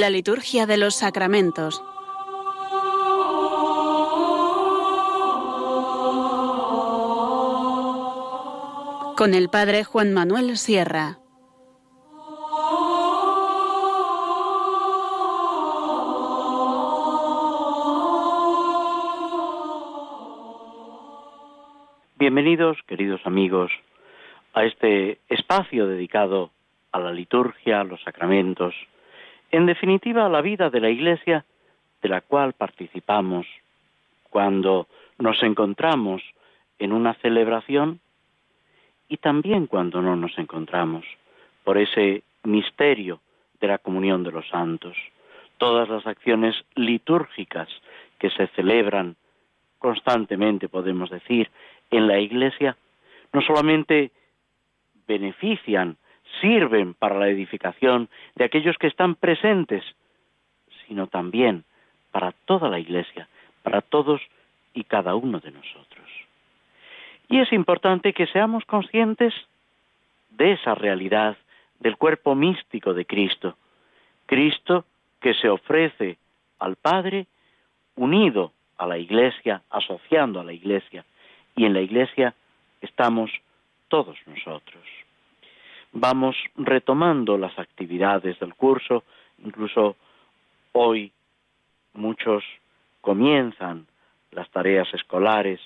La liturgia de los sacramentos. Con el Padre Juan Manuel Sierra. Bienvenidos, queridos amigos, a este espacio dedicado a la liturgia, a los sacramentos, en definitiva la vida de la Iglesia de la cual participamos cuando nos encontramos en una celebración y también cuando no nos encontramos por ese misterio de la comunión de los santos. Todas las acciones litúrgicas que se celebran constantemente, podemos decir, en la Iglesia no solamente benefician, sirven para la edificación de aquellos que están presentes, sino también para toda la Iglesia, para todos y cada uno de nosotros. Y es importante que seamos conscientes de esa realidad del cuerpo místico de Cristo, Cristo que se ofrece al Padre unido a la Iglesia, asociando a la Iglesia, y en la iglesia estamos todos nosotros. Vamos retomando las actividades del curso, incluso hoy muchos comienzan las tareas escolares,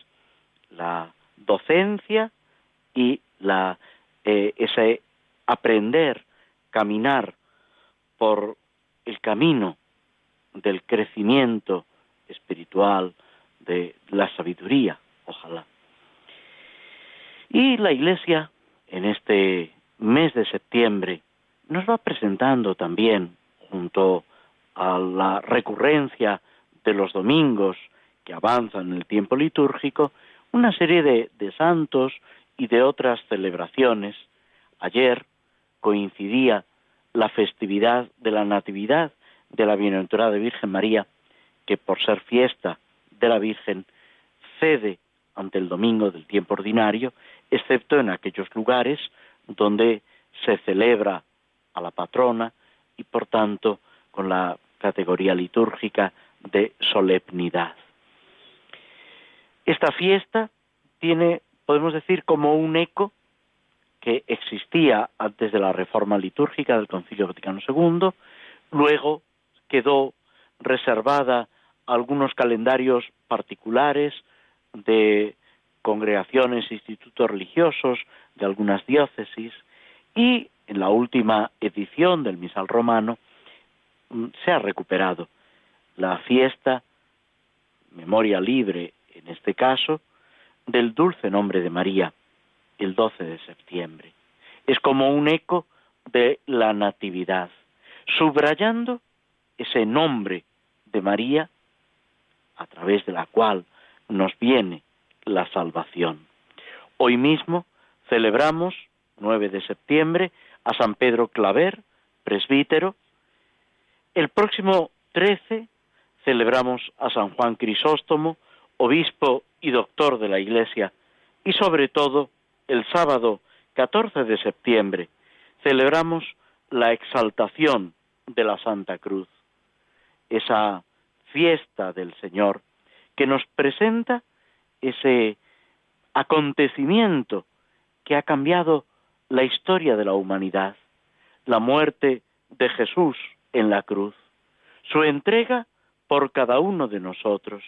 la docencia y la, eh, ese aprender, caminar por el camino del crecimiento espiritual, de la sabiduría, ojalá. Y la Iglesia, en este mes de septiembre, nos va presentando también, junto a la recurrencia de los domingos que avanzan en el tiempo litúrgico, una serie de, de santos y de otras celebraciones. Ayer coincidía la festividad de la Natividad de la Bienaventurada Virgen María, que por ser fiesta de la Virgen cede ante el domingo del tiempo ordinario, excepto en aquellos lugares donde se celebra a la patrona y por tanto con la categoría litúrgica de solemnidad. Esta fiesta tiene, podemos decir, como un eco que existía antes de la reforma litúrgica del Concilio Vaticano II, luego quedó reservada a algunos calendarios particulares de congregaciones institutos religiosos de algunas diócesis y en la última edición del misal romano mm, se ha recuperado la fiesta, memoria libre en este caso, del dulce nombre de María, el 12 de septiembre. Es como un eco de la Natividad, subrayando ese nombre de María a través de la cual nos viene la salvación. Hoy mismo celebramos, 9 de septiembre, a San Pedro Claver, presbítero. El próximo 13 celebramos a San Juan Crisóstomo, obispo y doctor de la Iglesia. Y sobre todo, el sábado 14 de septiembre, celebramos la exaltación de la Santa Cruz, esa fiesta del Señor que nos presenta ese acontecimiento que ha cambiado la historia de la humanidad, la muerte de Jesús en la cruz, su entrega por cada uno de nosotros.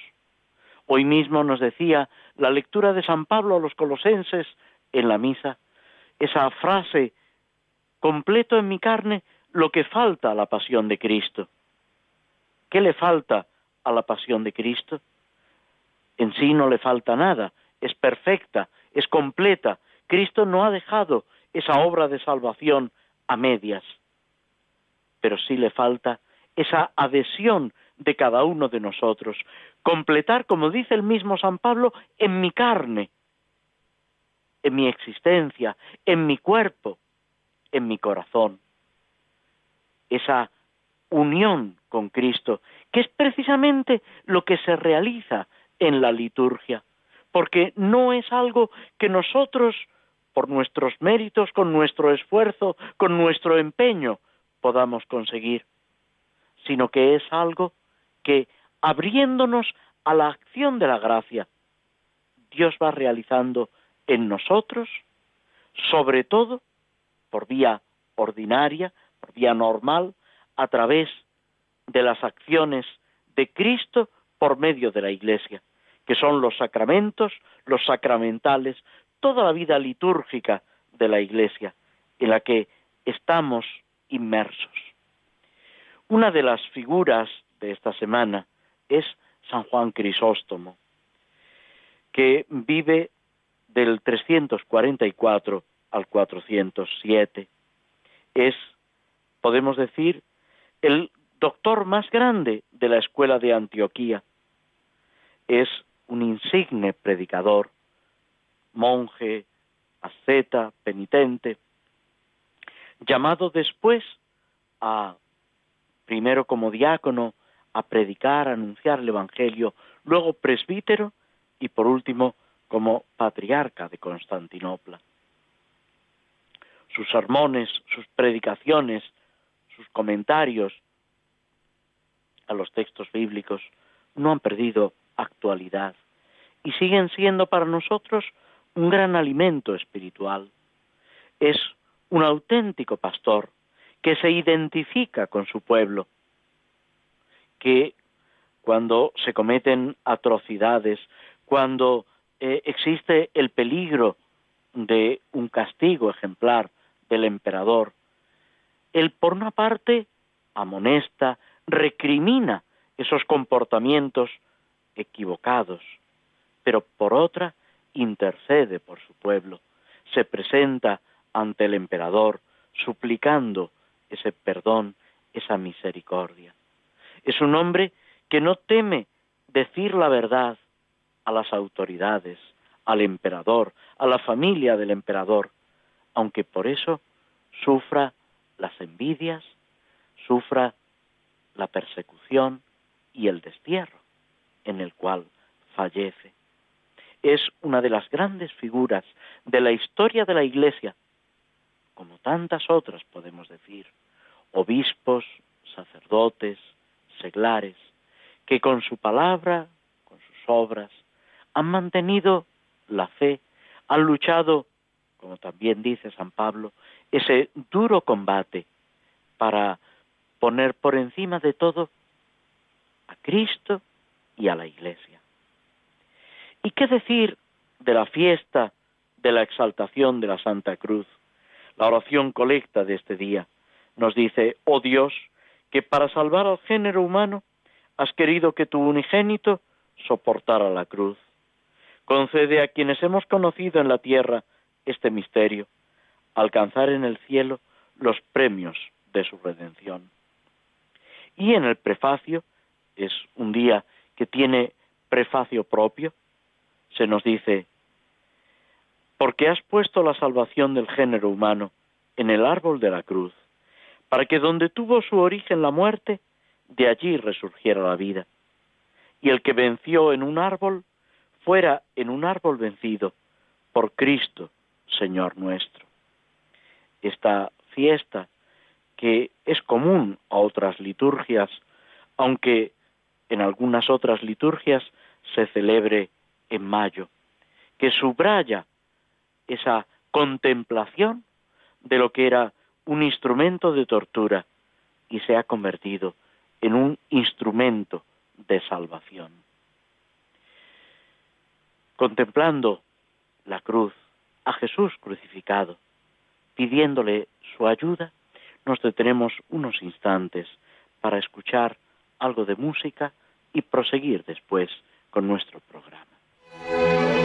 Hoy mismo nos decía la lectura de San Pablo a los colosenses en la misa, esa frase, completo en mi carne lo que falta a la pasión de Cristo. ¿Qué le falta a la pasión de Cristo? En sí no le falta nada, es perfecta, es completa. Cristo no ha dejado esa obra de salvación a medias, pero sí le falta esa adhesión de cada uno de nosotros, completar, como dice el mismo San Pablo, en mi carne, en mi existencia, en mi cuerpo, en mi corazón. Esa unión con Cristo, que es precisamente lo que se realiza en la liturgia, porque no es algo que nosotros, por nuestros méritos, con nuestro esfuerzo, con nuestro empeño, podamos conseguir. sino que es algo que, abriéndonos a la acción de la gracia, Dios va realizando en nosotros, sobre todo por vía ordinaria, por vía normal, a través de las acciones de Cristo por medio de la Iglesia, que son los sacramentos, los sacramentales, toda la vida litúrgica de la Iglesia, en la que estamos inmersos. Una de las figuras de esta semana es San Juan Crisóstomo, que vive del 344 al 407. Es, podemos decir, el doctor más grande de la escuela de Antioquía. Es un insigne predicador, monje, asceta, penitente, llamado después a, primero como diácono, a predicar, a anunciar el Evangelio, luego presbítero y por último como patriarca de Constantinopla. Sus sermones, sus predicaciones, sus comentarios a los textos bíblicos no han perdido actualidad y siguen siendo para nosotros un gran alimento espiritual. Es un auténtico pastor que se identifica con su pueblo, que cuando se cometen atrocidades, cuando eh, existe el peligro de un castigo ejemplar del emperador, él por una parte amonesta, recrimina esos comportamientos equivocados, pero por otra intercede por su pueblo, se presenta ante el emperador suplicando ese perdón, esa misericordia. Es un hombre que no teme decir la verdad a las autoridades, al emperador, a la familia del emperador, aunque por eso sufra las envidias, sufra la persecución y el destierro en el cual fallece. Es una de las grandes figuras de la historia de la Iglesia, como tantas otras podemos decir, obispos, sacerdotes, seglares, que con su palabra, con sus obras, han mantenido la fe, han luchado, como también dice San Pablo, ese duro combate para poner por encima de todo a Cristo y a la Iglesia. ¿Y qué decir de la fiesta de la exaltación de la Santa Cruz? La oración colecta de este día nos dice, oh Dios, que para salvar al género humano has querido que tu unigénito soportara la cruz. Concede a quienes hemos conocido en la tierra este misterio, alcanzar en el cielo los premios de su redención. Y en el prefacio, es un día que tiene prefacio propio, se nos dice, porque has puesto la salvación del género humano en el árbol de la cruz, para que donde tuvo su origen la muerte, de allí resurgiera la vida, y el que venció en un árbol, fuera en un árbol vencido, por Cristo, Señor nuestro. Esta fiesta, que es común a otras liturgias, aunque en algunas otras liturgias se celebre en mayo, que subraya esa contemplación de lo que era un instrumento de tortura y se ha convertido en un instrumento de salvación. Contemplando la cruz, a Jesús crucificado, pidiéndole su ayuda, nos detenemos unos instantes para escuchar algo de música y proseguir después con nuestro programa. Música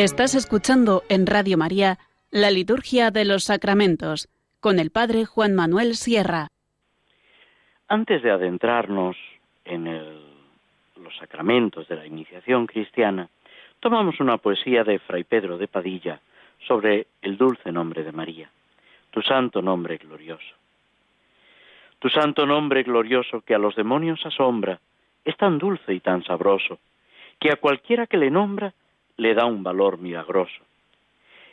Estás escuchando en Radio María la Liturgia de los Sacramentos con el Padre Juan Manuel Sierra. Antes de adentrarnos en los sacramentos de la iniciación cristiana, tomamos una poesía de Fray Pedro de Padilla sobre el dulce nombre de María, tu santo nombre glorioso. Tu santo nombre glorioso que a los demonios asombra, es tan dulce y tan sabroso, que a cualquiera que le nombra le da un valor milagroso.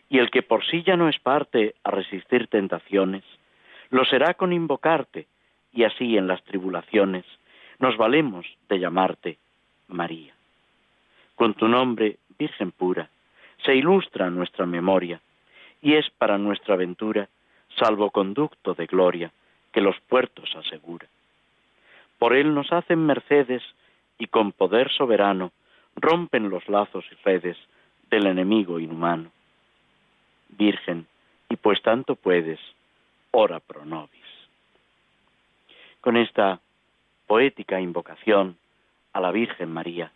Y el que por sí ya no es parte a resistir tentaciones, lo será con invocarte, y así en las tribulaciones nos valemos de llamarte María. Con tu nombre, Virgen pura, se ilustra nuestra memoria, y es para nuestra ventura salvoconducto de gloria que los puertos asegura. Por él nos hacen mercedes y con poder soberano rompen los lazos y redes del enemigo inhumano. Virgen, y pues tanto puedes, ora pro nobis. Con esta poética invocación a la Virgen María,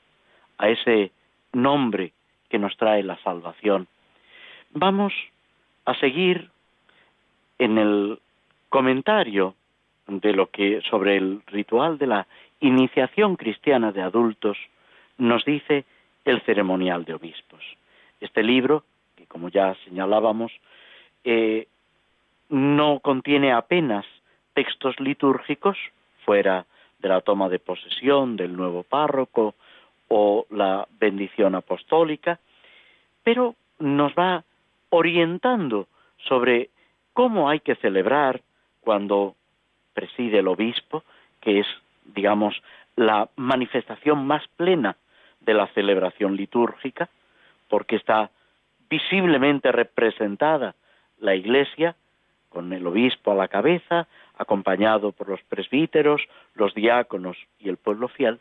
a ese nombre que nos trae la salvación, vamos a seguir en el comentario de lo que sobre el ritual de la iniciación cristiana de adultos nos dice el ceremonial de obispos. Este libro, que como ya señalábamos, eh, no contiene apenas textos litúrgicos fuera de la toma de posesión del nuevo párroco o la bendición apostólica, pero nos va orientando sobre cómo hay que celebrar cuando preside el obispo, que es, digamos, la manifestación más plena de la celebración litúrgica, porque está visiblemente representada la Iglesia con el obispo a la cabeza, acompañado por los presbíteros, los diáconos y el pueblo fiel,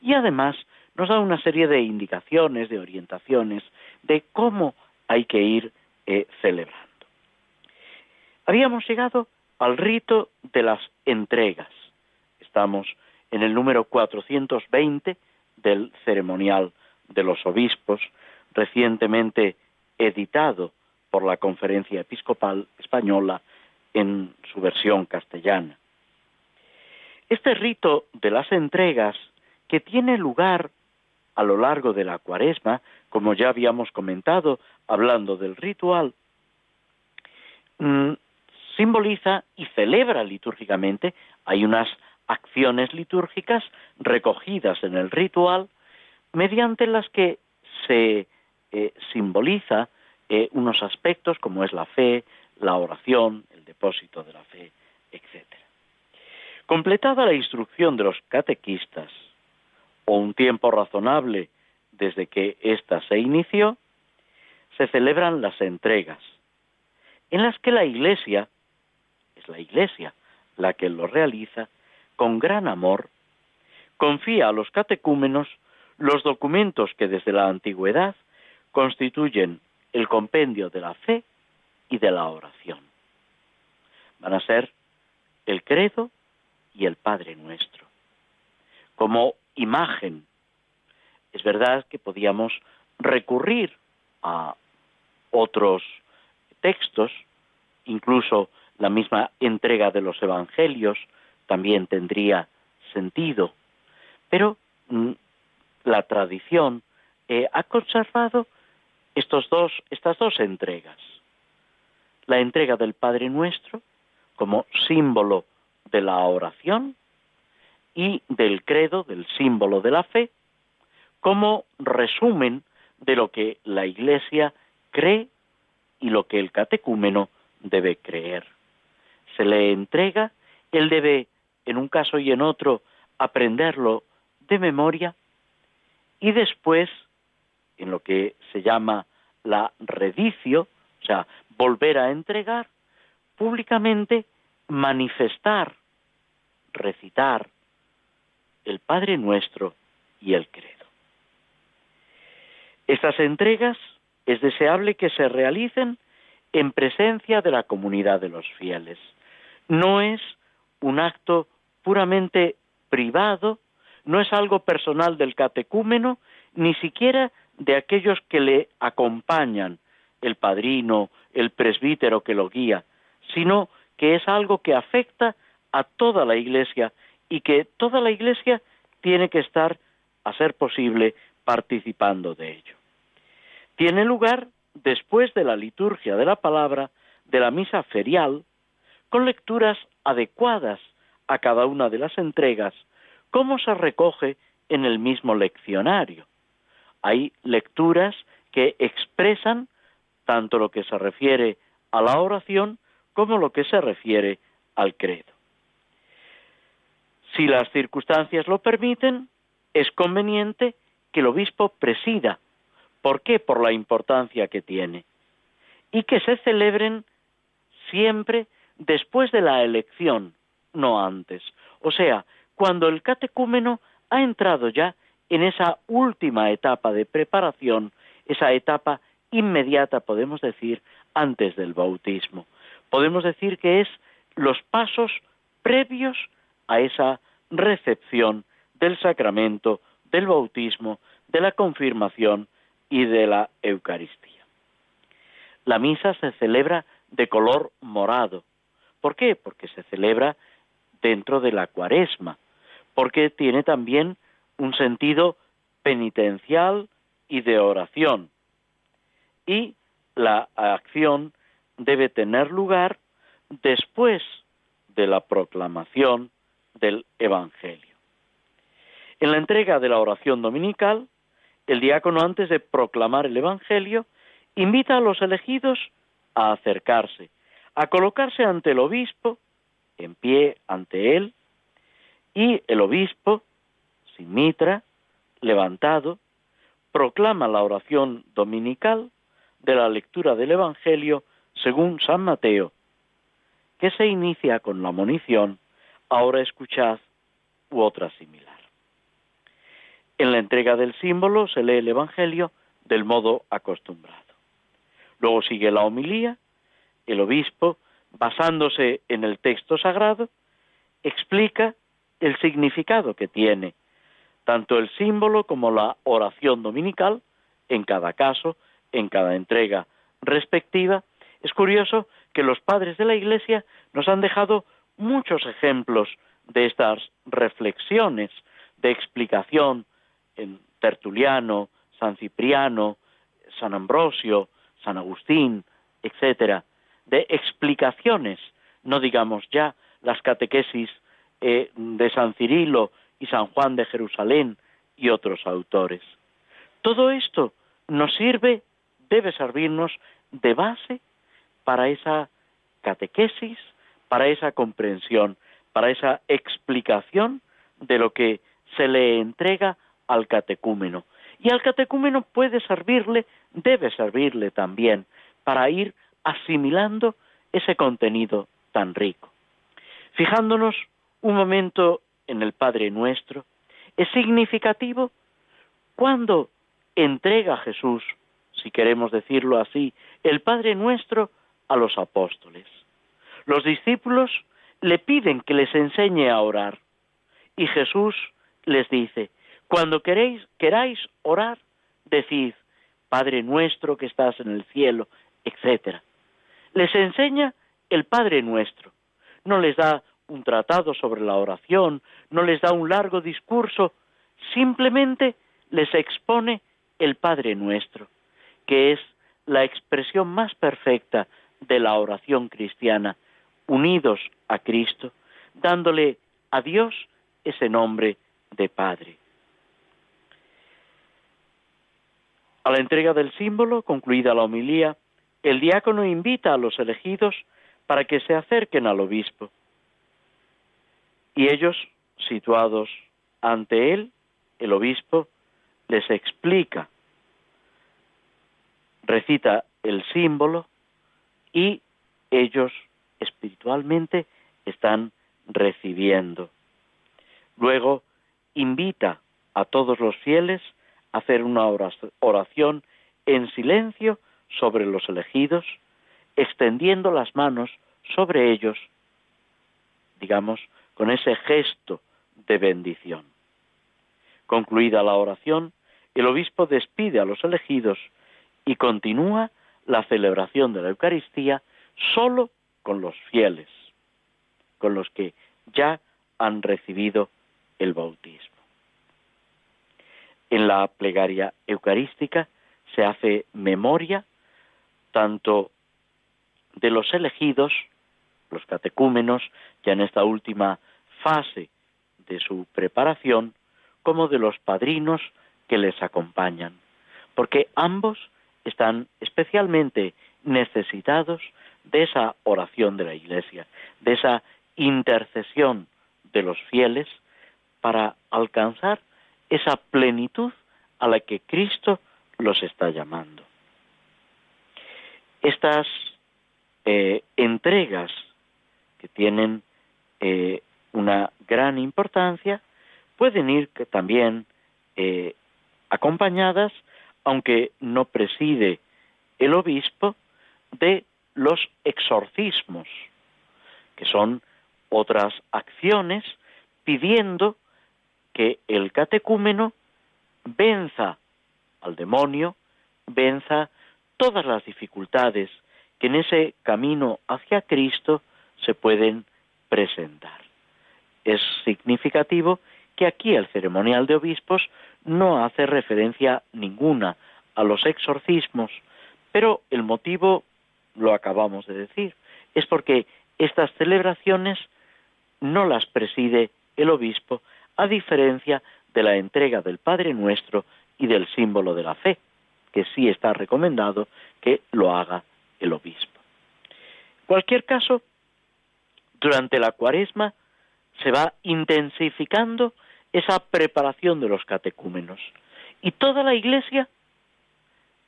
y además nos da una serie de indicaciones, de orientaciones, de cómo hay que ir eh, celebrando. Habíamos llegado al rito de las entregas. Estamos en el número 420 del ceremonial de los obispos, recientemente editado por la Conferencia Episcopal Española en su versión castellana. Este rito de las entregas, que tiene lugar a lo largo de la cuaresma, como ya habíamos comentado hablando del ritual, mm, simboliza y celebra litúrgicamente, hay unas acciones litúrgicas recogidas en el ritual mediante las que se eh, simboliza eh, unos aspectos como es la fe, la oración, el depósito de la fe, etc. Completada la instrucción de los catequistas, o un tiempo razonable desde que ésta se inició, se celebran las entregas, en las que la Iglesia, es la Iglesia la que lo realiza, con gran amor, confía a los catecúmenos los documentos que desde la antigüedad constituyen el compendio de la fe y de la oración. Van a ser el credo y el Padre nuestro. Como imagen, es verdad que podíamos recurrir a otros textos, incluso la misma entrega de los evangelios, también tendría sentido. Pero mm, la tradición eh, ha conservado estos dos, estas dos entregas. La entrega del Padre Nuestro como símbolo de la oración y del credo, del símbolo de la fe, como resumen de lo que la Iglesia cree y lo que el catecúmeno debe creer. Se le entrega, él debe en un caso y en otro aprenderlo de memoria y después, en lo que se llama la redicio, o sea, volver a entregar, públicamente manifestar, recitar el Padre Nuestro y el Credo. Estas entregas es deseable que se realicen en presencia de la comunidad de los fieles. No es un acto puramente privado, no es algo personal del catecúmeno, ni siquiera de aquellos que le acompañan, el padrino, el presbítero que lo guía, sino que es algo que afecta a toda la Iglesia y que toda la Iglesia tiene que estar, a ser posible, participando de ello. Tiene lugar después de la liturgia de la palabra, de la misa ferial, con lecturas adecuadas a cada una de las entregas, como se recoge en el mismo leccionario. Hay lecturas que expresan tanto lo que se refiere a la oración como lo que se refiere al credo. Si las circunstancias lo permiten, es conveniente que el obispo presida. ¿Por qué? Por la importancia que tiene. Y que se celebren siempre después de la elección, no antes. O sea, cuando el catecúmeno ha entrado ya en esa última etapa de preparación, esa etapa inmediata, podemos decir, antes del bautismo. Podemos decir que es los pasos previos a esa recepción del sacramento, del bautismo, de la confirmación y de la Eucaristía. La misa se celebra de color morado. ¿Por qué? Porque se celebra dentro de la cuaresma, porque tiene también un sentido penitencial y de oración. Y la acción debe tener lugar después de la proclamación del Evangelio. En la entrega de la oración dominical, el diácono antes de proclamar el Evangelio invita a los elegidos a acercarse, a colocarse ante el obispo, en pie ante él, y el obispo, sin mitra, levantado, proclama la oración dominical de la lectura del Evangelio según San Mateo, que se inicia con la munición, ahora escuchad, u otra similar. En la entrega del símbolo se lee el Evangelio del modo acostumbrado. Luego sigue la homilía, el obispo, basándose en el texto sagrado, explica el significado que tiene tanto el símbolo como la oración dominical, en cada caso, en cada entrega respectiva. Es curioso que los padres de la Iglesia nos han dejado muchos ejemplos de estas reflexiones de explicación en Tertuliano, San Cipriano, San Ambrosio, San Agustín, etcétera, de explicaciones, no digamos ya las catequesis eh, de San Cirilo y San Juan de Jerusalén y otros autores. Todo esto nos sirve, debe servirnos de base para esa catequesis, para esa comprensión, para esa explicación de lo que se le entrega al catecúmeno. Y al catecúmeno puede servirle, debe servirle también, para ir asimilando ese contenido tan rico. Fijándonos un momento en el Padre Nuestro, es significativo cuando entrega Jesús, si queremos decirlo así, el Padre Nuestro a los apóstoles. Los discípulos le piden que les enseñe a orar y Jesús les dice, cuando queréis, queráis orar, decid, Padre nuestro que estás en el cielo, etc. Les enseña el Padre nuestro. No les da un tratado sobre la oración, no les da un largo discurso, simplemente les expone el Padre nuestro, que es la expresión más perfecta de la oración cristiana, unidos a Cristo, dándole a Dios ese nombre de Padre. A la entrega del símbolo, concluida la homilía, el diácono invita a los elegidos para que se acerquen al obispo y ellos, situados ante él, el obispo les explica, recita el símbolo y ellos espiritualmente están recibiendo. Luego invita a todos los fieles a hacer una oración en silencio sobre los elegidos, extendiendo las manos sobre ellos, digamos, con ese gesto de bendición. Concluida la oración, el obispo despide a los elegidos y continúa la celebración de la Eucaristía solo con los fieles, con los que ya han recibido el bautismo. En la plegaria eucarística se hace memoria tanto de los elegidos, los catecúmenos, ya en esta última fase de su preparación, como de los padrinos que les acompañan, porque ambos están especialmente necesitados de esa oración de la Iglesia, de esa intercesión de los fieles para alcanzar esa plenitud a la que Cristo los está llamando. Estas eh, entregas que tienen eh, una gran importancia pueden ir también eh, acompañadas, aunque no preside el obispo, de los exorcismos, que son otras acciones pidiendo que el catecúmeno venza al demonio, venza todas las dificultades que en ese camino hacia Cristo se pueden presentar. Es significativo que aquí el ceremonial de obispos no hace referencia ninguna a los exorcismos, pero el motivo lo acabamos de decir, es porque estas celebraciones no las preside el obispo, a diferencia de la entrega del Padre Nuestro y del símbolo de la fe, que sí está recomendado que lo haga el obispo. En cualquier caso, durante la cuaresma se va intensificando esa preparación de los catecúmenos. Y toda la Iglesia,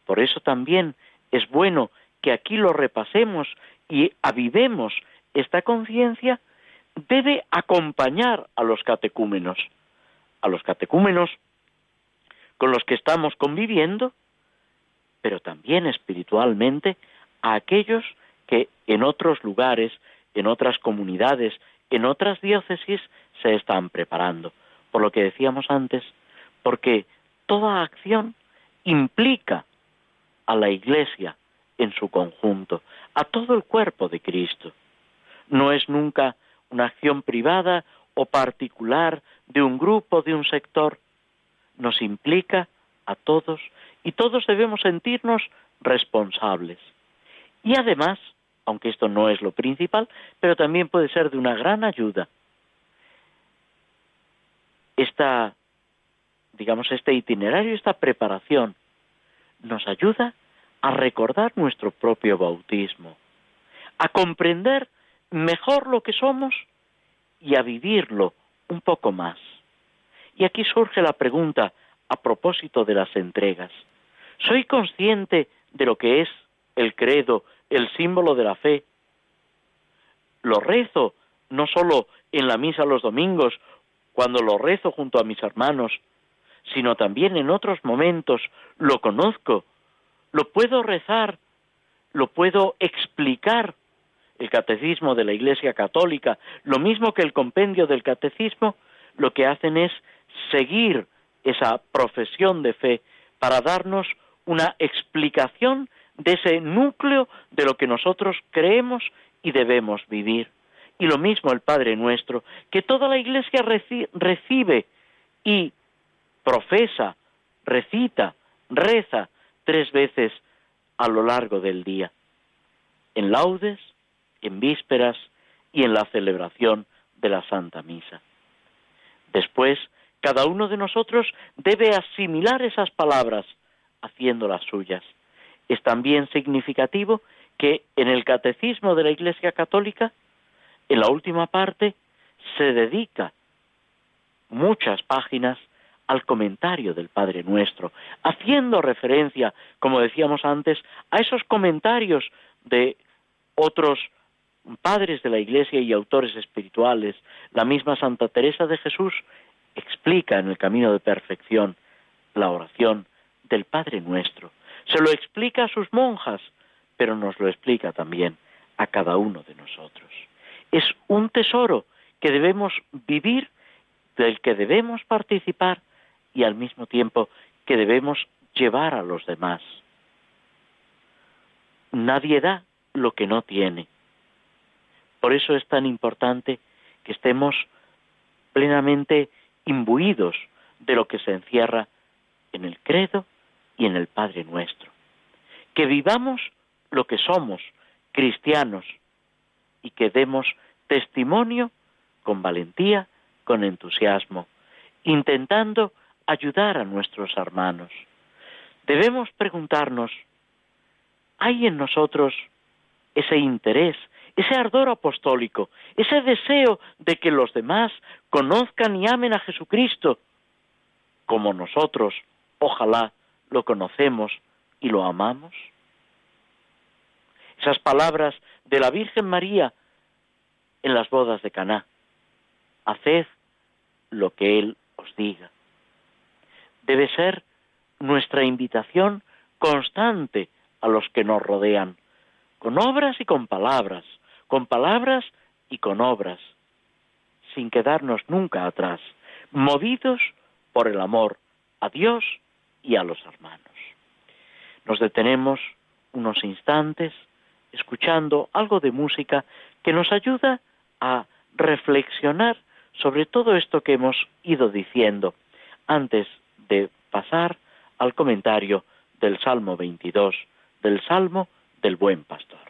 por eso también es bueno que aquí lo repasemos y avivemos esta conciencia, debe acompañar a los catecúmenos, a los catecúmenos con los que estamos conviviendo, pero también espiritualmente a aquellos que en otros lugares, en otras comunidades, en otras diócesis se están preparando. Por lo que decíamos antes, porque toda acción implica a la Iglesia en su conjunto, a todo el cuerpo de Cristo. No es nunca una acción privada o particular de un grupo, de un sector. Nos implica a todos y todos debemos sentirnos responsables. Y además, aunque esto no es lo principal, pero también puede ser de una gran ayuda, esta, digamos, este itinerario, esta preparación, nos ayuda a recordar nuestro propio bautismo, a comprender mejor lo que somos y a vivirlo un poco más. Y aquí surge la pregunta a propósito de las entregas. ¿Soy consciente de lo que es el credo, el símbolo de la fe? ¿Lo rezo no solo en la misa los domingos, cuando lo rezo junto a mis hermanos, sino también en otros momentos lo conozco, lo puedo rezar, lo puedo explicar el catecismo de la Iglesia Católica, lo mismo que el compendio del catecismo, lo que hacen es seguir esa profesión de fe para darnos una explicación de ese núcleo de lo que nosotros creemos y debemos vivir. Y lo mismo el Padre nuestro, que toda la Iglesia recibe y profesa, recita, reza tres veces a lo largo del día. En laudes, en vísperas y en la celebración de la Santa Misa. Después, cada uno de nosotros debe asimilar esas palabras haciéndolas suyas. Es también significativo que en el catecismo de la Iglesia Católica, en la última parte, se dedica muchas páginas al comentario del Padre Nuestro, haciendo referencia, como decíamos antes, a esos comentarios de otros padres de la Iglesia y autores espirituales, la misma Santa Teresa de Jesús explica en el camino de perfección la oración del Padre nuestro. Se lo explica a sus monjas, pero nos lo explica también a cada uno de nosotros. Es un tesoro que debemos vivir, del que debemos participar y al mismo tiempo que debemos llevar a los demás. Nadie da lo que no tiene. Por eso es tan importante que estemos plenamente imbuidos de lo que se encierra en el credo y en el Padre nuestro. Que vivamos lo que somos, cristianos, y que demos testimonio con valentía, con entusiasmo, intentando ayudar a nuestros hermanos. Debemos preguntarnos, ¿hay en nosotros ese interés, ese ardor apostólico, ese deseo de que los demás conozcan y amen a Jesucristo como nosotros, ojalá, lo conocemos y lo amamos? Esas palabras de la Virgen María en las bodas de Caná. Haced lo que Él os diga. Debe ser nuestra invitación constante a los que nos rodean, con obras y con palabras, con palabras y con obras, sin quedarnos nunca atrás, movidos por el amor a Dios y a los hermanos. Nos detenemos unos instantes escuchando algo de música que nos ayuda a reflexionar sobre todo esto que hemos ido diciendo antes de pasar al comentario del Salmo 22, del Salmo del Buen Pastor.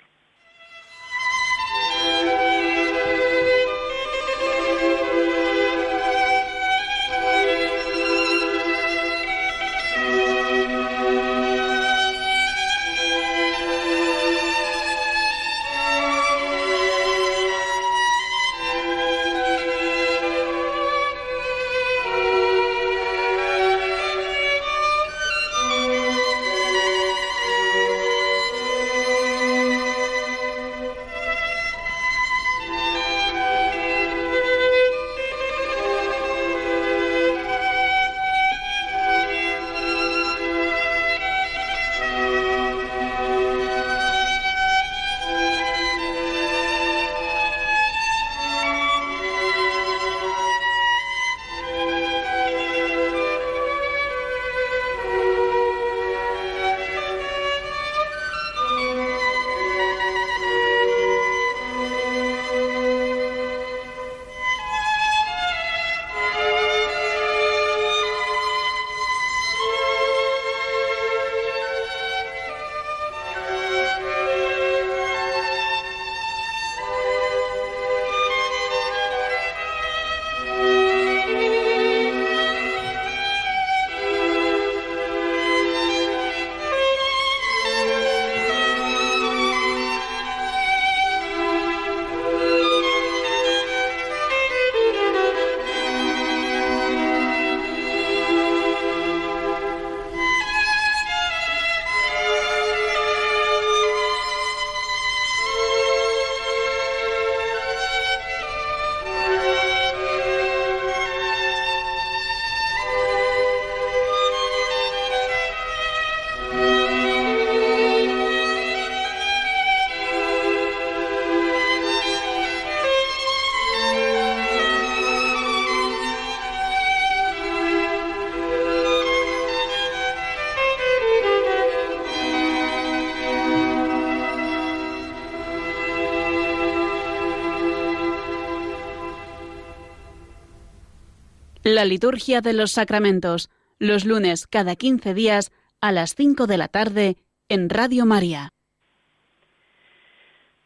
La liturgia de los sacramentos, los lunes cada 15 días a las 5 de la tarde en Radio María.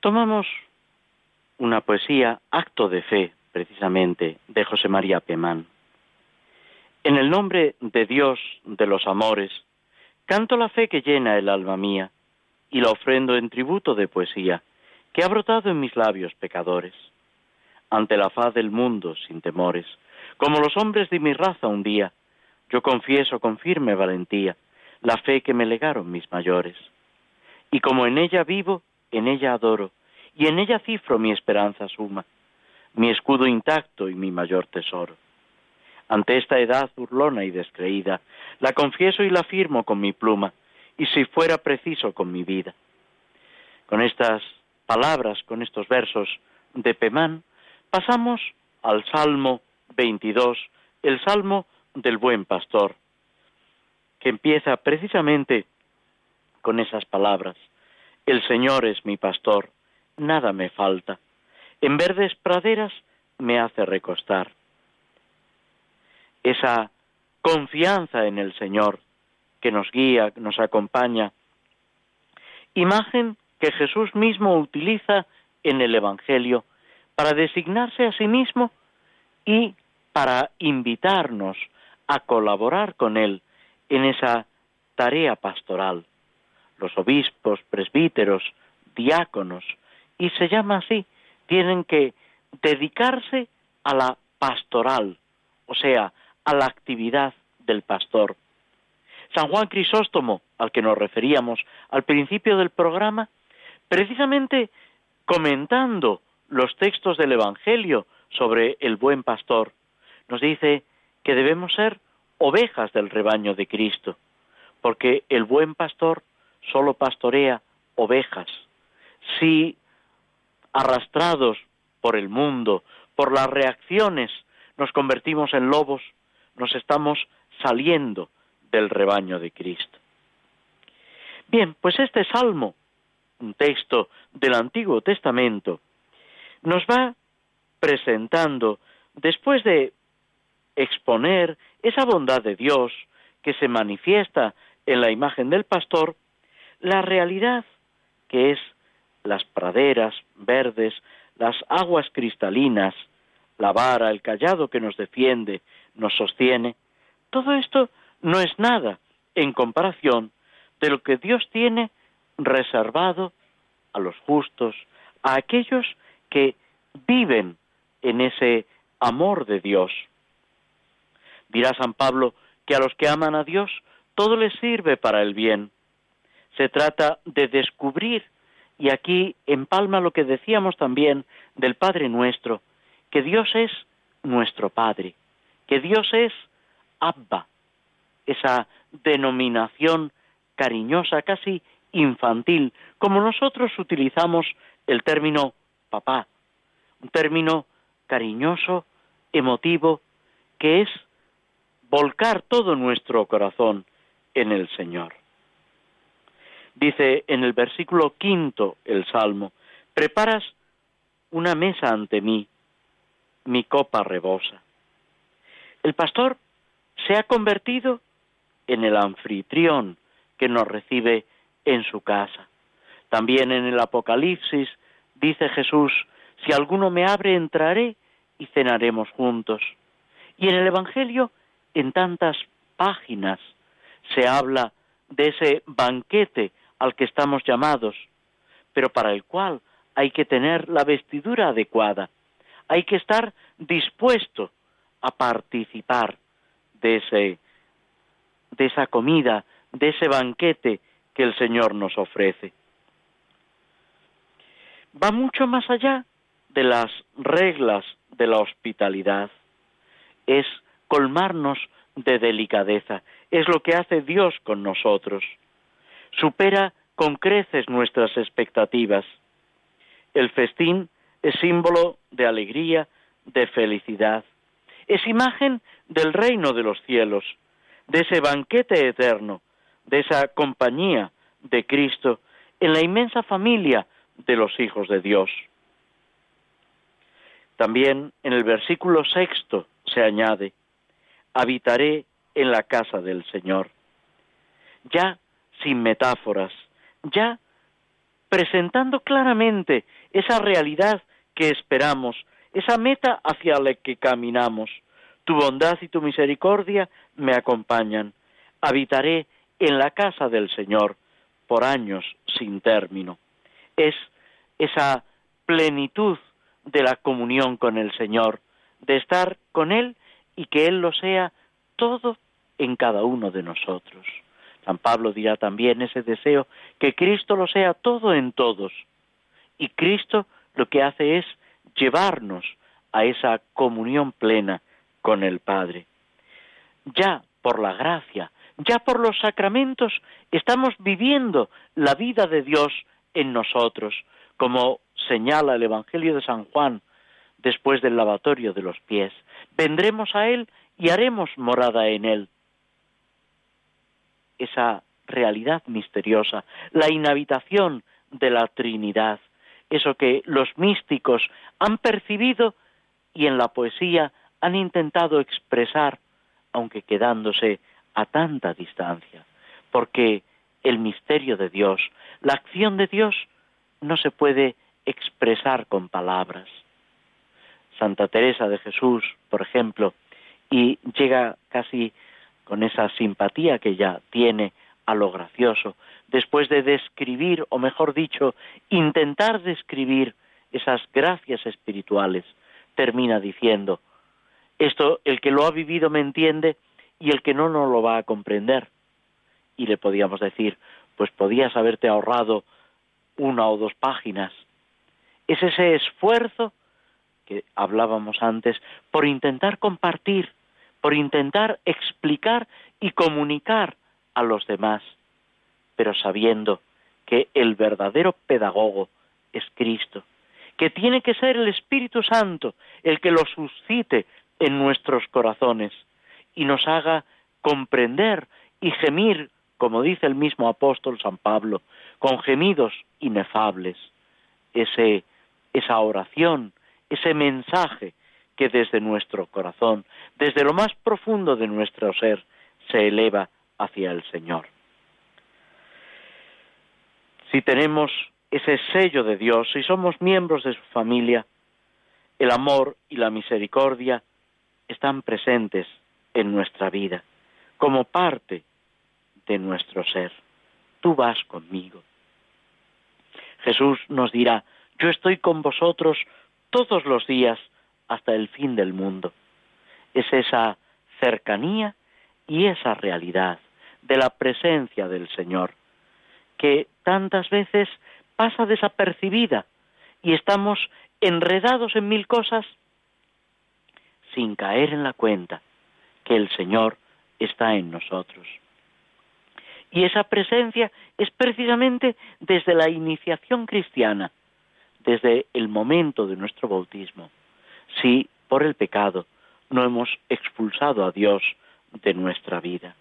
Tomamos una poesía, Acto de Fe, precisamente, de José María Pemán. En el nombre de Dios de los amores, canto la fe que llena el alma mía y la ofrendo en tributo de poesía que ha brotado en mis labios pecadores. Ante la faz del mundo sin temores, como los hombres de mi raza un día, yo confieso con firme valentía la fe que me legaron mis mayores. Y como en ella vivo, en ella adoro, y en ella cifro mi esperanza suma, mi escudo intacto y mi mayor tesoro. Ante esta edad burlona y descreída, la confieso y la firmo con mi pluma, y si fuera preciso con mi vida. Con estas palabras, con estos versos de Pemán, pasamos al Salmo 22, el Salmo del Buen Pastor, que empieza precisamente con esas palabras. El Señor es mi pastor, nada me falta. En verdes praderas me hace recostar. Esa confianza en el Señor que nos guía, nos acompaña. Imagen que Jesús mismo utiliza en el Evangelio para designarse a sí mismo y para invitarnos a colaborar con Él en esa tarea pastoral. Los obispos, presbíteros, diáconos, y se llama así, tienen que dedicarse a la pastoral, o sea, a la actividad del pastor. San Juan Crisóstomo, al que nos referíamos al principio del programa, precisamente comentando los textos del Evangelio sobre el buen pastor, nos dice que debemos ser ovejas del rebaño de Cristo, porque el buen pastor solo pastorea ovejas. Si arrastrados por el mundo, por las reacciones, nos convertimos en lobos, nos estamos saliendo del rebaño de Cristo. Bien, pues este salmo, un texto del Antiguo Testamento, nos va presentando, después de exponer esa bondad de Dios que se manifiesta en la imagen del pastor, la realidad que es las praderas verdes, las aguas cristalinas, la vara, el callado que nos defiende, nos sostiene, todo esto no es nada en comparación de lo que Dios tiene reservado a los justos, a aquellos que viven en ese amor de Dios. Dirá San Pablo que a los que aman a Dios todo les sirve para el bien. Se trata de descubrir, y aquí empalma lo que decíamos también del Padre nuestro, que Dios es nuestro Padre, que Dios es Abba, esa denominación cariñosa, casi infantil, como nosotros utilizamos el término papá, un término cariñoso, emotivo, que es volcar todo nuestro corazón en el Señor. Dice en el versículo quinto el Salmo, preparas una mesa ante mí, mi copa rebosa. El pastor se ha convertido en el anfitrión que nos recibe en su casa. También en el Apocalipsis dice Jesús, si alguno me abre, entraré y cenaremos juntos. Y en el Evangelio en tantas páginas se habla de ese banquete al que estamos llamados, pero para el cual hay que tener la vestidura adecuada, hay que estar dispuesto a participar de ese de esa comida, de ese banquete que el Señor nos ofrece. Va mucho más allá de las reglas de la hospitalidad. Es colmarnos de delicadeza. Es lo que hace Dios con nosotros. Supera con creces nuestras expectativas. El festín es símbolo de alegría, de felicidad. Es imagen del reino de los cielos, de ese banquete eterno, de esa compañía de Cristo en la inmensa familia de los hijos de Dios. También en el versículo sexto se añade, habitaré en la casa del Señor. Ya sin metáforas, ya presentando claramente esa realidad que esperamos, esa meta hacia la que caminamos. Tu bondad y tu misericordia me acompañan. Habitaré en la casa del Señor por años sin término. Es esa plenitud de la comunión con el Señor, de estar con Él y que Él lo sea todo en cada uno de nosotros. San Pablo dirá también ese deseo, que Cristo lo sea todo en todos. Y Cristo lo que hace es llevarnos a esa comunión plena con el Padre. Ya por la gracia, ya por los sacramentos, estamos viviendo la vida de Dios en nosotros, como señala el Evangelio de San Juan después del lavatorio de los pies. Vendremos a Él y haremos morada en Él. esa realidad misteriosa, la inhabitación de la Trinidad, eso que los místicos han percibido y en la poesía han intentado expresar, aunque quedándose a tanta distancia, porque el misterio de Dios, la acción de Dios, no se puede expresar con palabras. Santa Teresa de Jesús, por ejemplo, y llega casi con esa simpatía que ella tiene a lo gracioso, después de describir, o mejor dicho, intentar describir esas gracias espirituales, termina diciendo, esto el que lo ha vivido me entiende y el que no no lo va a comprender. Y le podíamos decir, pues podías haberte ahorrado una o dos páginas. Es ese esfuerzo que hablábamos antes por intentar compartir, por intentar explicar y comunicar a los demás, pero sabiendo que el verdadero pedagogo es Cristo, que tiene que ser el Espíritu Santo el que lo suscite en nuestros corazones y nos haga comprender y gemir, como dice el mismo apóstol San Pablo, con gemidos inefables, ese, esa oración, ese mensaje que desde nuestro corazón, desde lo más profundo de nuestro ser, se eleva hacia el Señor. Si tenemos ese sello de Dios, si somos miembros de su familia, el amor y la misericordia están presentes en nuestra vida, como parte de nuestro ser. Tú vas conmigo. Jesús nos dirá, yo estoy con vosotros todos los días hasta el fin del mundo. Es esa cercanía y esa realidad de la presencia del Señor, que tantas veces pasa desapercibida y estamos enredados en mil cosas sin caer en la cuenta que el Señor está en nosotros. Y esa presencia es precisamente desde la iniciación cristiana, desde el momento de nuestro bautismo, si por el pecado no hemos expulsado a Dios de nuestra vida.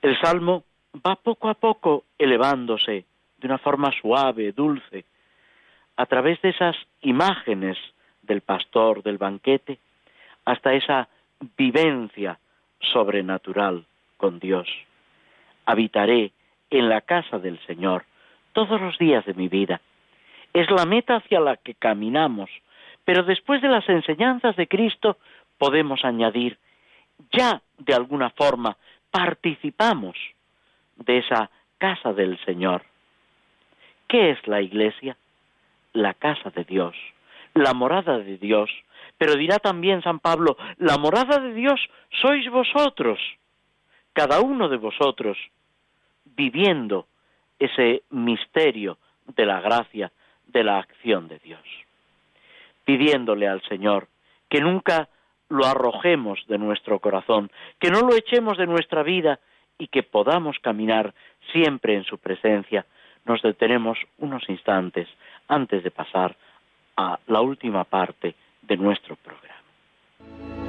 El Salmo va poco a poco elevándose de una forma suave, dulce, a través de esas imágenes del pastor del banquete, hasta esa vivencia sobrenatural con Dios. Habitaré en la casa del Señor todos los días de mi vida. Es la meta hacia la que caminamos, pero después de las enseñanzas de Cristo podemos añadir, ya de alguna forma participamos de esa casa del Señor. ¿Qué es la iglesia? La casa de Dios, la morada de Dios. Pero dirá también San Pablo, la morada de Dios sois vosotros, cada uno de vosotros, viviendo ese misterio de la gracia, de la acción de Dios. Pidiéndole al Señor que nunca lo arrojemos de nuestro corazón, que no lo echemos de nuestra vida y que podamos caminar siempre en su presencia. Nos detenemos unos instantes antes de pasar a la última parte de nuestro programa.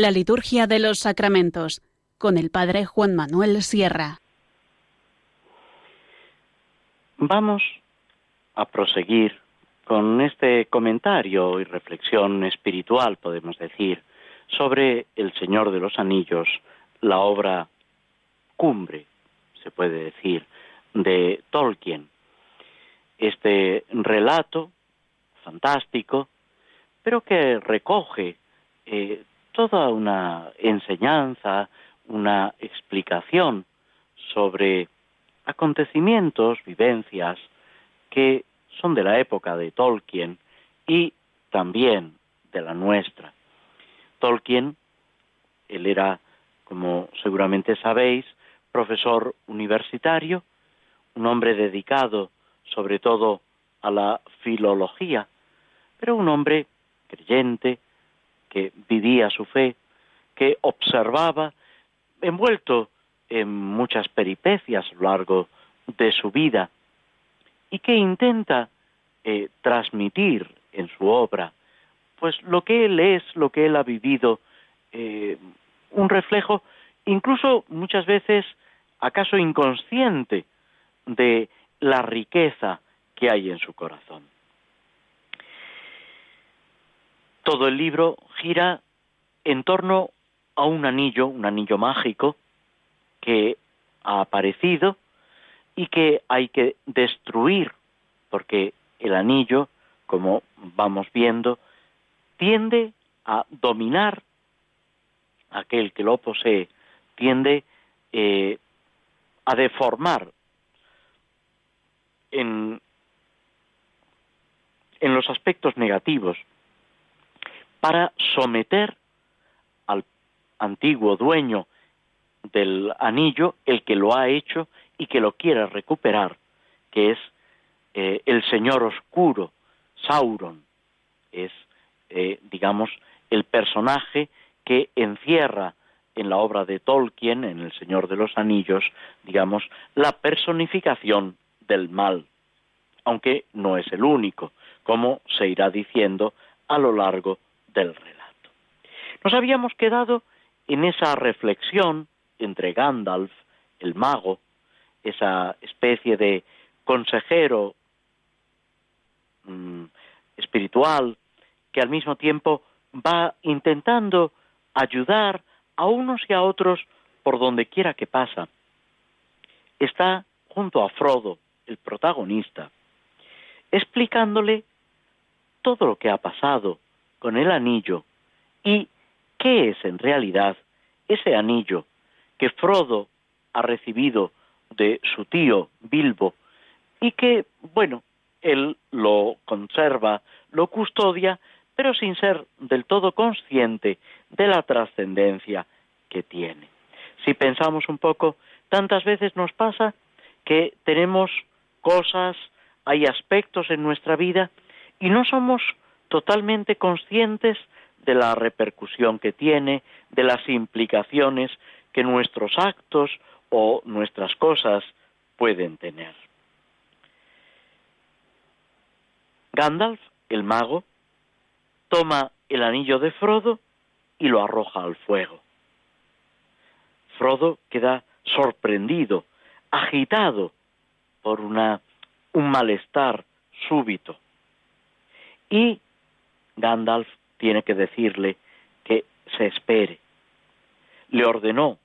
La liturgia de los sacramentos con el Padre Juan Manuel Sierra. Vamos a proseguir con este comentario y reflexión espiritual, podemos decir, sobre El Señor de los Anillos, la obra cumbre, se puede decir, de Tolkien. Este relato fantástico, pero que recoge eh, toda una enseñanza, una explicación sobre acontecimientos, vivencias que son de la época de Tolkien y también de la nuestra. Tolkien, él era, como seguramente sabéis, profesor universitario, un hombre dedicado sobre todo a la filología, pero un hombre creyente, que vivía su fe, que observaba, envuelto en muchas peripecias a lo largo de su vida, y que intenta eh, transmitir en su obra, pues lo que él es, lo que él ha vivido, eh, un reflejo, incluso muchas veces, acaso inconsciente, de la riqueza que hay en su corazón. Todo el libro gira en torno a un anillo, un anillo mágico, que ha aparecido y que hay que destruir, porque el anillo, como vamos viendo, tiende a dominar aquel que lo posee, tiende eh, a deformar en, en los aspectos negativos para someter al antiguo dueño del anillo, el que lo ha hecho y que lo quiere recuperar, que es eh, el señor oscuro, Sauron, es, eh, digamos, el personaje que encierra en la obra de Tolkien, en El Señor de los Anillos, digamos, la personificación del mal, aunque no es el único, como se irá diciendo a lo largo del relato. Nos habíamos quedado en esa reflexión entre Gandalf, el mago, esa especie de consejero mm, espiritual que al mismo tiempo va intentando ayudar a unos y a otros por donde quiera que pasa. Está junto a Frodo, el protagonista, explicándole todo lo que ha pasado con el anillo y qué es en realidad ese anillo que Frodo ha recibido de su tío Bilbo y que, bueno, él lo conserva, lo custodia, pero sin ser del todo consciente de la trascendencia que tiene. Si pensamos un poco, tantas veces nos pasa que tenemos cosas, hay aspectos en nuestra vida y no somos totalmente conscientes de la repercusión que tiene, de las implicaciones que nuestros actos o nuestras cosas pueden tener. Gandalf, el mago, toma el anillo de Frodo y lo arroja al fuego. Frodo queda sorprendido, agitado por una, un malestar súbito. Y Gandalf tiene que decirle que se espere. Le ordenó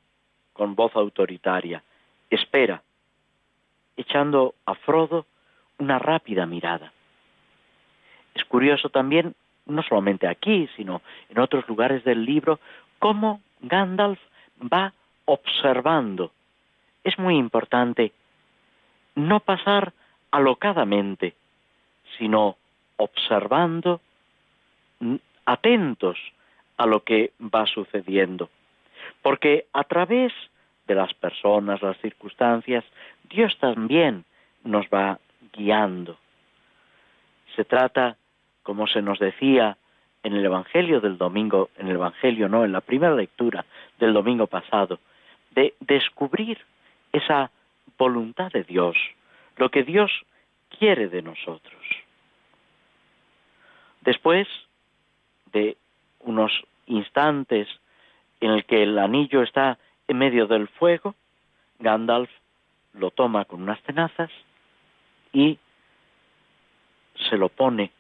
con voz autoritaria, espera, echando a Frodo una rápida mirada. Es curioso también, no solamente aquí, sino en otros lugares del libro, cómo Gandalf va observando. Es muy importante no pasar alocadamente, sino observando, atentos a lo que va sucediendo. Porque a través de las personas, las circunstancias, Dios también nos va guiando. Se trata, como se nos decía en el Evangelio del domingo, en el Evangelio no, en la primera lectura del domingo pasado, de descubrir esa voluntad de Dios, lo que Dios quiere de nosotros. Después de unos instantes en el que el anillo está en medio del fuego, Gandalf lo toma con unas tenazas y se lo pone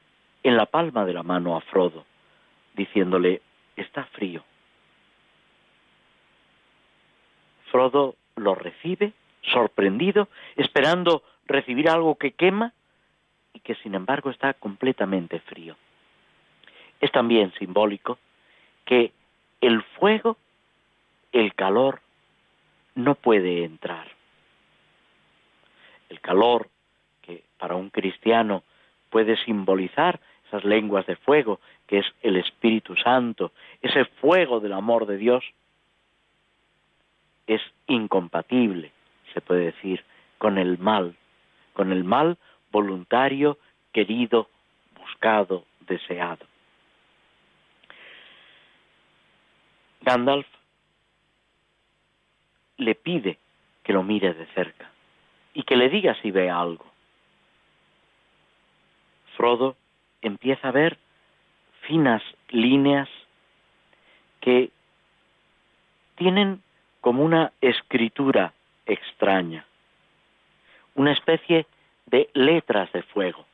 en la palma de la mano a Frodo, diciéndole, está frío. Frodo lo recibe, sorprendido, esperando recibir algo que quema y que sin embargo está completamente frío. Es también simbólico que el fuego, el calor, no puede entrar. El calor, que para un cristiano puede simbolizar esas lenguas de fuego, que es el Espíritu Santo, ese fuego del amor de Dios, es incompatible, se puede decir, con el mal, con el mal voluntario, querido, buscado, deseado. Gandalf le pide que lo mire de cerca y que le diga si ve algo. Frodo empieza a ver finas líneas que tienen como una escritura extraña, una especie de letras de fuego.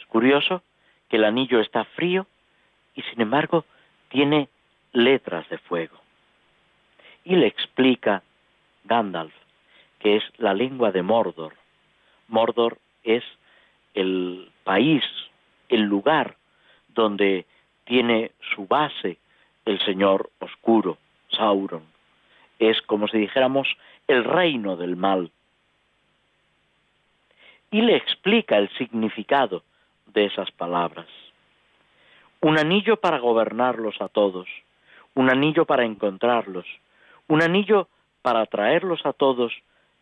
Es curioso que el anillo está frío y sin embargo tiene letras de fuego. Y le explica Gandalf que es la lengua de Mordor. Mordor es el país, el lugar donde tiene su base el Señor Oscuro, Sauron. Es como si dijéramos el reino del mal. Y le explica el significado de esas palabras. Un anillo para gobernarlos a todos, un anillo para encontrarlos, un anillo para atraerlos a todos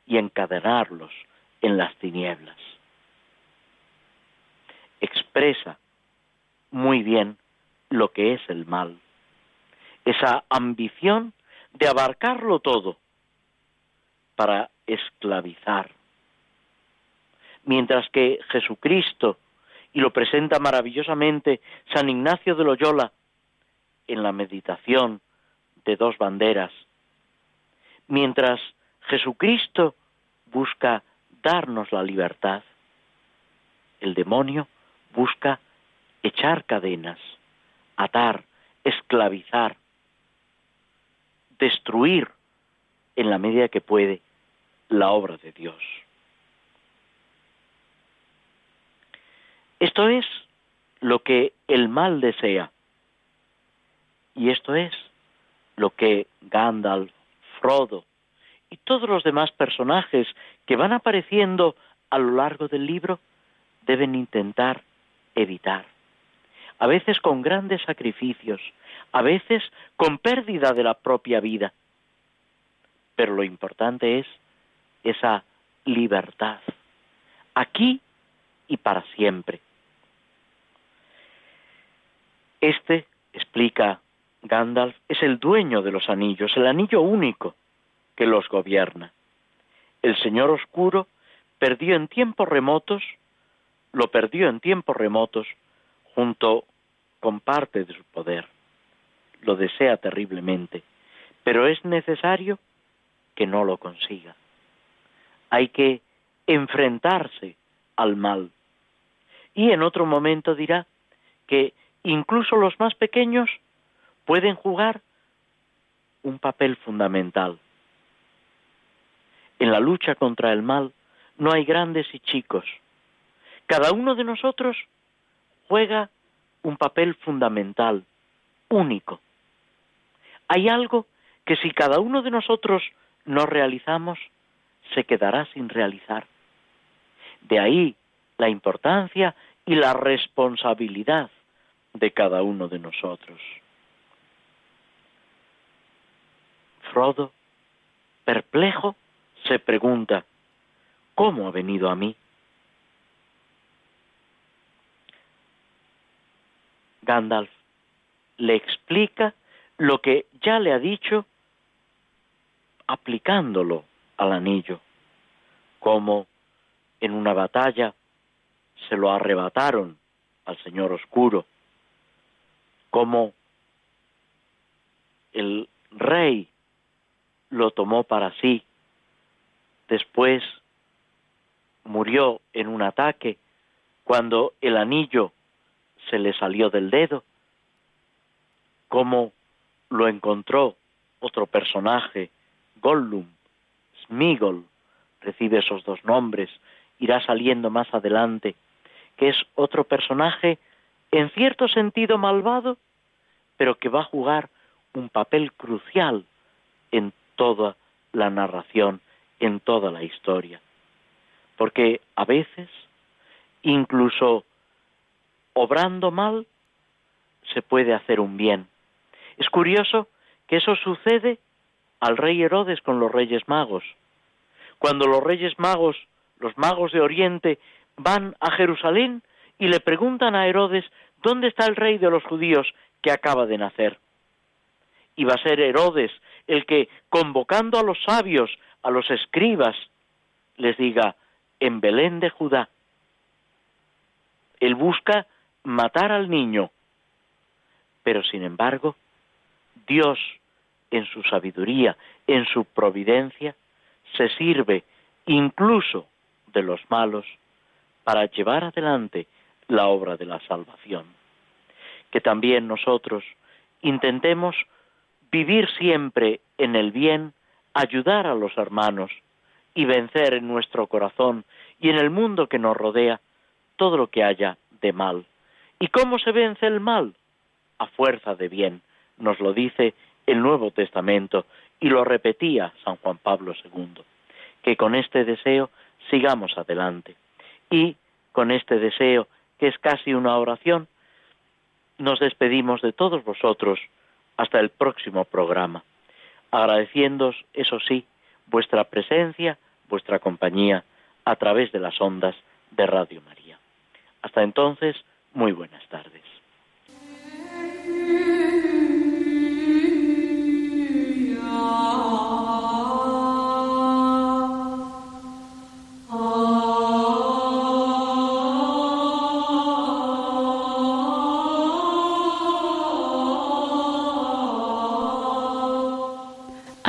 y encadenarlos en las tinieblas. Expresa muy bien lo que es el mal, esa ambición de abarcarlo todo para esclavizar. Mientras que Jesucristo, y lo presenta maravillosamente San Ignacio de Loyola, en la meditación de dos banderas. Mientras Jesucristo busca darnos la libertad, el demonio busca echar cadenas, atar, esclavizar, destruir en la medida que puede la obra de Dios. Esto es lo que el mal desea. Y esto es lo que Gandalf, Frodo y todos los demás personajes que van apareciendo a lo largo del libro deben intentar evitar. A veces con grandes sacrificios, a veces con pérdida de la propia vida. Pero lo importante es esa libertad, aquí y para siempre. Este, explica Gandalf es el dueño de los anillos, el anillo único que los gobierna. El Señor Oscuro perdió en tiempos remotos, lo perdió en tiempos remotos junto con parte de su poder. Lo desea terriblemente, pero es necesario que no lo consiga. Hay que enfrentarse al mal. Y en otro momento dirá que incluso los más pequeños pueden jugar un papel fundamental. En la lucha contra el mal no hay grandes y chicos. Cada uno de nosotros juega un papel fundamental, único. Hay algo que si cada uno de nosotros no realizamos, se quedará sin realizar. De ahí la importancia y la responsabilidad de cada uno de nosotros. Frodo, perplejo, se pregunta, ¿cómo ha venido a mí? Gandalf le explica lo que ya le ha dicho aplicándolo al anillo, como en una batalla se lo arrebataron al Señor Oscuro, como el rey lo tomó para sí, después murió en un ataque cuando el anillo se le salió del dedo, cómo lo encontró otro personaje, Gollum, Smigol, recibe esos dos nombres, irá saliendo más adelante, que es otro personaje en cierto sentido malvado, pero que va a jugar un papel crucial en toda la narración, en toda la historia. Porque a veces, incluso obrando mal, se puede hacer un bien. Es curioso que eso sucede al rey Herodes con los reyes magos. Cuando los reyes magos, los magos de Oriente, van a Jerusalén y le preguntan a Herodes ¿dónde está el rey de los judíos que acaba de nacer? Y va a ser Herodes el que, convocando a los sabios, a los escribas, les diga, en Belén de Judá. Él busca matar al niño, pero sin embargo, Dios, en su sabiduría, en su providencia, se sirve incluso de los malos para llevar adelante la obra de la salvación. Que también nosotros intentemos vivir siempre en el bien, ayudar a los hermanos y vencer en nuestro corazón y en el mundo que nos rodea todo lo que haya de mal. ¿Y cómo se vence el mal? A fuerza de bien, nos lo dice el Nuevo Testamento y lo repetía San Juan Pablo II. Que con este deseo sigamos adelante y con este deseo que es casi una oración, nos despedimos de todos vosotros hasta el próximo programa, agradeciéndos, eso sí, vuestra presencia, vuestra compañía a través de las ondas de Radio María. Hasta entonces, muy buenas tardes.